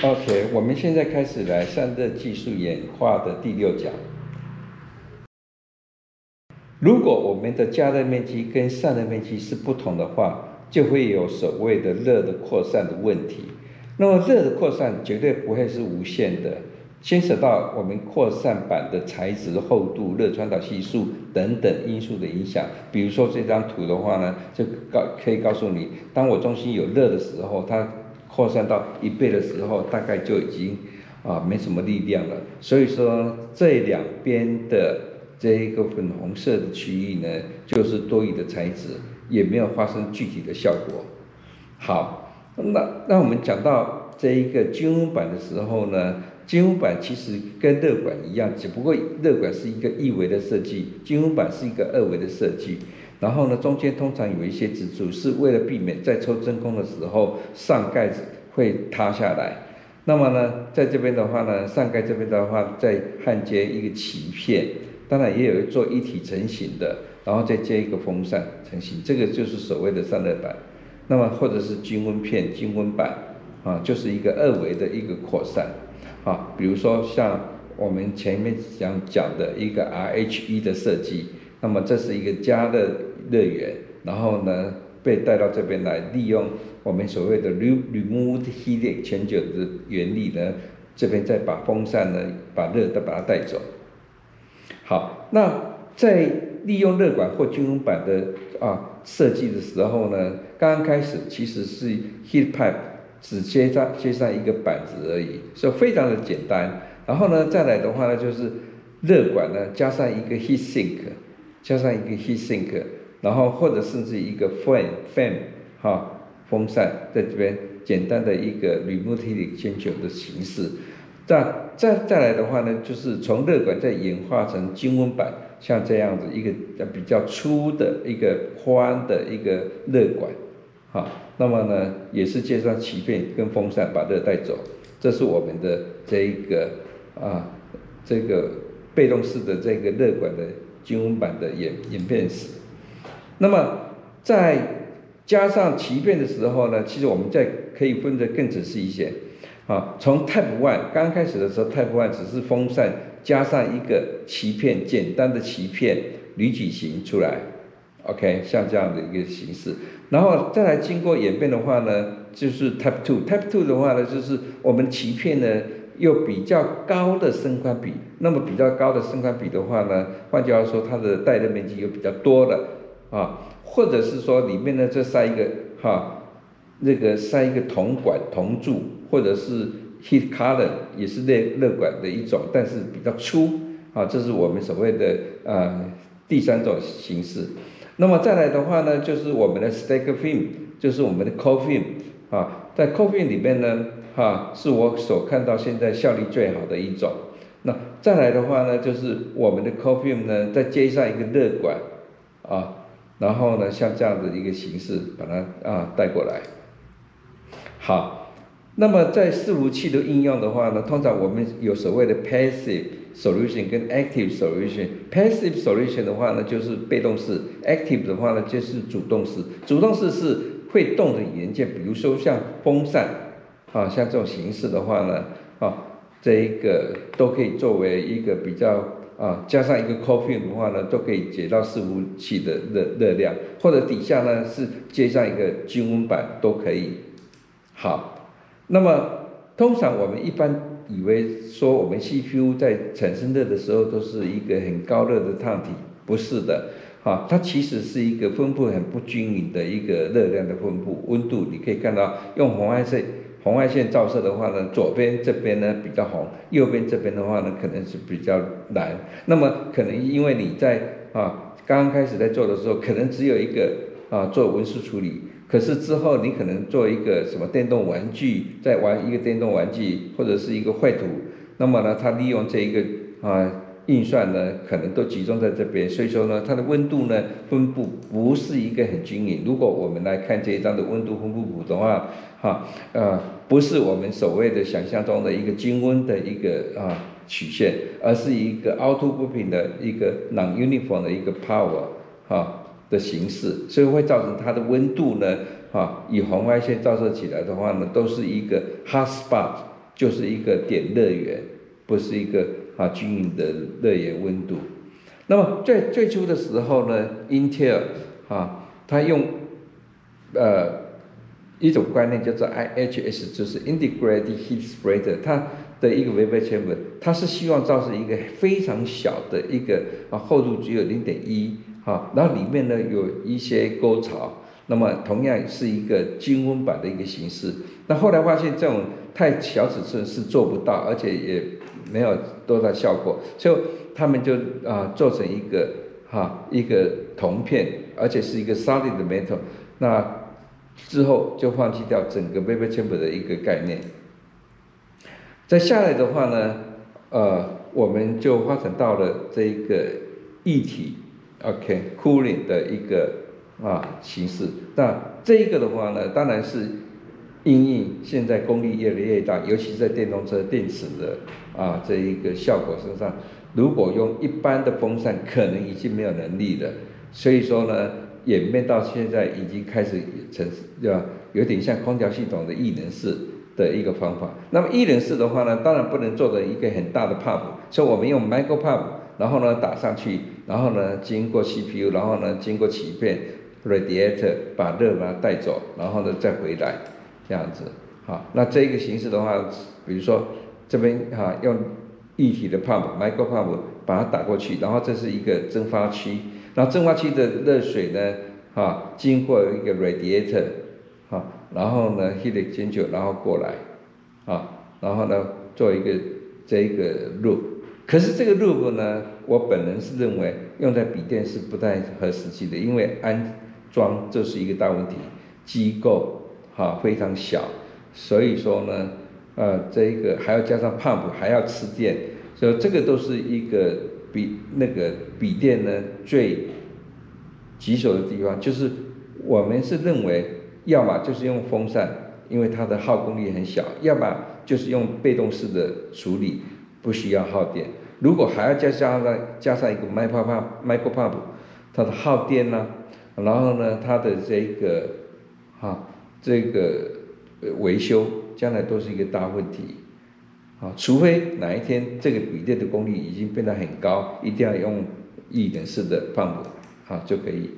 OK，我们现在开始来散热技术演化的第六讲。如果我们的加热面积跟散热面积是不同的话，就会有所谓的热的扩散的问题。那么热的扩散绝对不会是无限的，牵扯到我们扩散板的材质厚度、热传导系数等等因素的影响。比如说这张图的话呢，就告可以告诉你，当我中心有热的时候，它扩散到一倍的时候，大概就已经啊没什么力量了。所以说这两边的这一个粉红色的区域呢，就是多余的材质，也没有发生具体的效果。好，那那我们讲到这一个金温板的时候呢，金温板其实跟热管一样，只不过热管是一个一维的设计，金温板是一个二维的设计。然后呢，中间通常有一些支柱，是为了避免在抽真空的时候上盖子会塌下来。那么呢，在这边的话呢，上盖这边的话再焊接一个鳍片，当然也有做一体成型的，然后再接一个风扇成型，这个就是所谓的散热板。那么或者是均温片、均温板啊，就是一个二维的一个扩散啊。比如说像我们前面讲讲的一个 RHE 的设计，那么这是一个加热。热源，然后呢被带到这边来，利用我们所谓的 remove heat c h a n g e 的原理呢，这边再把风扇呢把热的把它带走。好，那在利用热管或均衡板的啊设计的时候呢，刚刚开始其实是 heat pipe 只接上接上一个板子而已，所以非常的简单。然后呢再来的话呢，就是热管呢加上一个 heat sink，加上一个 heat sink。然后或者甚至一个 fan fan 哈风扇在这边简单的一个 remove heat exchanger 的形式，再再再来的话呢，就是从热管再演化成均温板，像这样子一个比较粗的一个宽的一个热管，好，那么呢也是接上鳍片跟风扇把热带走，这是我们的这一个啊这个被动式的这个热管的均温板的演演变史。那么在加上鳍片的时候呢，其实我们再可以分得更仔细一些。啊，从 Type One 刚开始的时候，Type One 只是风扇加上一个鳍片，简单的鳍片铝矩形出来，OK，像这样的一个形式。然后再来经过演变的话呢，就是 Type Two，Type Two 的话呢，就是我们鳍片呢又比较高的伸宽比。那么比较高的伸宽比的话呢，换句话说，它的带热面积又比较多了。啊，或者是说里面呢，这塞一个哈，那个塞一个铜管铜柱，或者是 heat color 也是热热管的一种，但是比较粗啊，这是我们所谓的啊第三种形式。那么再来的话呢，就是我们的 stack film，就是我们的 Co Film 啊，在 cold film 里面呢，哈，是我所看到现在效率最好的一种。那再来的话呢，就是我们的 cold film 呢，再接上一个热管啊。然后呢，像这样的一个形式，把它啊带过来。好，那么在伺服器的应用的话呢，通常我们有所谓的 passive solution 跟 active solution。passive solution 的话呢，就是被动式；active 的话呢，就是主动式。主动式是会动的元件，比如说像风扇啊，像这种形式的话呢，啊，这一个都可以作为一个比较。啊，加上一个 coffee 的话呢，都可以解到伺服器的热热量，或者底下呢是接上一个均温板都可以。好，那么通常我们一般以为说我们 CPU 在产生热的时候都是一个很高热的烫体，不是的，啊，它其实是一个分布很不均匀的一个热量的分布，温度你可以看到用红外线。红外线照射的话呢，左边这边呢比较红，右边这边的话呢可能是比较蓝。那么可能因为你在啊刚刚开始在做的时候，可能只有一个啊做文书处理，可是之后你可能做一个什么电动玩具，在玩一个电动玩具或者是一个绘图，那么呢，它利用这一个啊。运算呢，可能都集中在这边，所以说呢，它的温度呢分布不是一个很均匀。如果我们来看这一张的温度分布图的话，哈，呃，不是我们所谓的想象中的一个均温的一个啊曲线，而是一个凹凸不平的一个 non-uniform 的一个 power 哈的形式，所以会造成它的温度呢，哈，以红外线照射起来的话呢，都是一个 hot spot 就是一个点热源，不是一个啊均匀的热源温度。那么最最初的时候呢，Intel 啊，它用呃一种观念叫做 IHS，就是 Integrated Heat Spreader，它的一个 vapor chamber，它是希望造成一个非常小的一个啊厚度只有零点一啊，然后里面呢有一些沟槽。那么同样是一个均温板的一个形式，那后来发现这种太小尺寸是做不到，而且也没有多大效果，所以他们就啊做成一个哈一个铜片，而且是一个 solid metal，那之后就放弃掉整个 vapor chamber 的一个概念。再下来的话呢，呃，我们就发展到了这一个液体，OK cooling 的一个。啊，形式。那这一个的话呢，当然是因应现在功率越来越大，尤其在电动车电池的啊这一个效果身上，如果用一般的风扇，可能已经没有能力了。所以说呢，演变到现在已经开始成对吧？有点像空调系统的异能式的一个方法。那么异能式的话呢，当然不能做的一个很大的 pump，所以我们用 micro pump，然后呢打上去，然后呢经过 CPU，然后呢经过起片。radiator 把热把它带走，然后呢再回来，这样子，好，那这一个形式的话，比如说这边哈用液体的 pump，micro pump 把它打过去，然后这是一个蒸发区，然后蒸发区的热水呢，哈经过一个 radiator，哈，然后呢 heat e x c h a n g e 然后过来，啊，然后呢做一个这一个 loop，可是这个 loop 呢，我本人是认为用在笔电是不太合实际的，因为安装这是一个大问题，机构哈非常小，所以说呢，呃，这个还要加上 pump，还要吃电，所以这个都是一个比那个笔电呢最棘手的地方，就是我们是认为，要么就是用风扇，因为它的耗功率很小，要么就是用被动式的处理，不需要耗电。如果还要加上加上一个 micro pump，micro 它的耗电呢？然后呢，它的这个，哈，这个维修将来都是一个大问题，啊，除非哪一天这个笔电的功率已经变得很高，一定要用一点四的范围啊就可以。